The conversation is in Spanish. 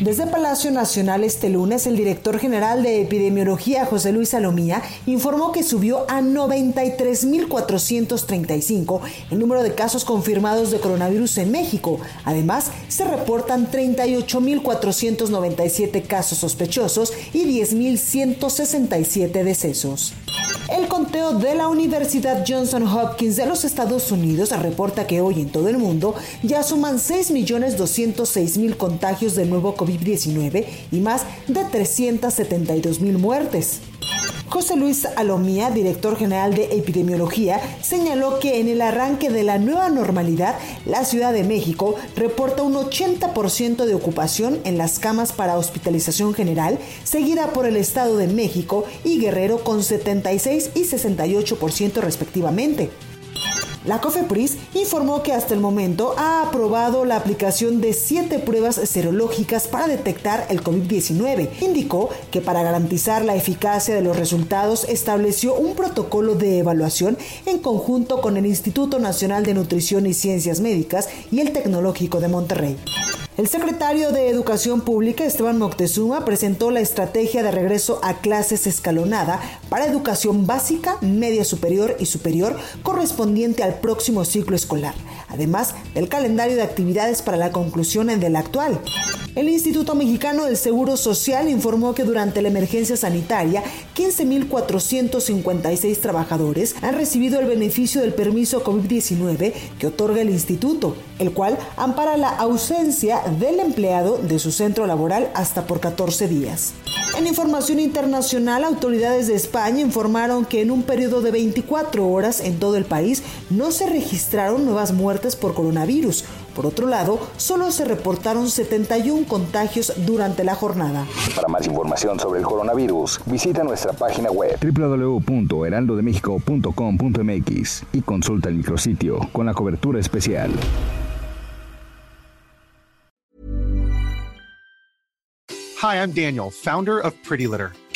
Desde Palacio Nacional este lunes, el director general de epidemiología, José Luis Salomía, informó que subió a 93.435 el número de casos confirmados de coronavirus en México. Además, se reportan 38.497 casos sospechosos y 10.167 decesos. El conteo de la Universidad Johnson Hopkins de los Estados Unidos reporta que hoy en todo el mundo ya suman 6.206.000 contagios del nuevo COVID-19 y más de 372.000 muertes. José Luis Alomía, director general de epidemiología, señaló que en el arranque de la nueva normalidad, la Ciudad de México reporta un 80% de ocupación en las camas para hospitalización general, seguida por el Estado de México y Guerrero con 76 y 68% respectivamente. La COFEPRIS informó que hasta el momento ha aprobado la aplicación de siete pruebas serológicas para detectar el COVID-19. Indicó que para garantizar la eficacia de los resultados estableció un protocolo de evaluación en conjunto con el Instituto Nacional de Nutrición y Ciencias Médicas y el Tecnológico de Monterrey. El secretario de Educación Pública, Esteban Moctezuma, presentó la estrategia de regreso a clases escalonada para educación básica, media superior y superior correspondiente al próximo ciclo escolar, además del calendario de actividades para la conclusión del actual. El Instituto Mexicano del Seguro Social informó que durante la emergencia sanitaria, 15.456 trabajadores han recibido el beneficio del permiso COVID-19 que otorga el instituto, el cual ampara la ausencia del empleado de su centro laboral hasta por 14 días. En información internacional, autoridades de España informaron que en un periodo de 24 horas en todo el país no se registraron nuevas muertes por coronavirus. Por otro lado, solo se reportaron 71 contagios durante la jornada. Para más información sobre el coronavirus, visita nuestra página web www.heraldodemexico.com.mx y consulta el micrositio con la cobertura especial. Hi, I'm Daniel, founder of Pretty Litter.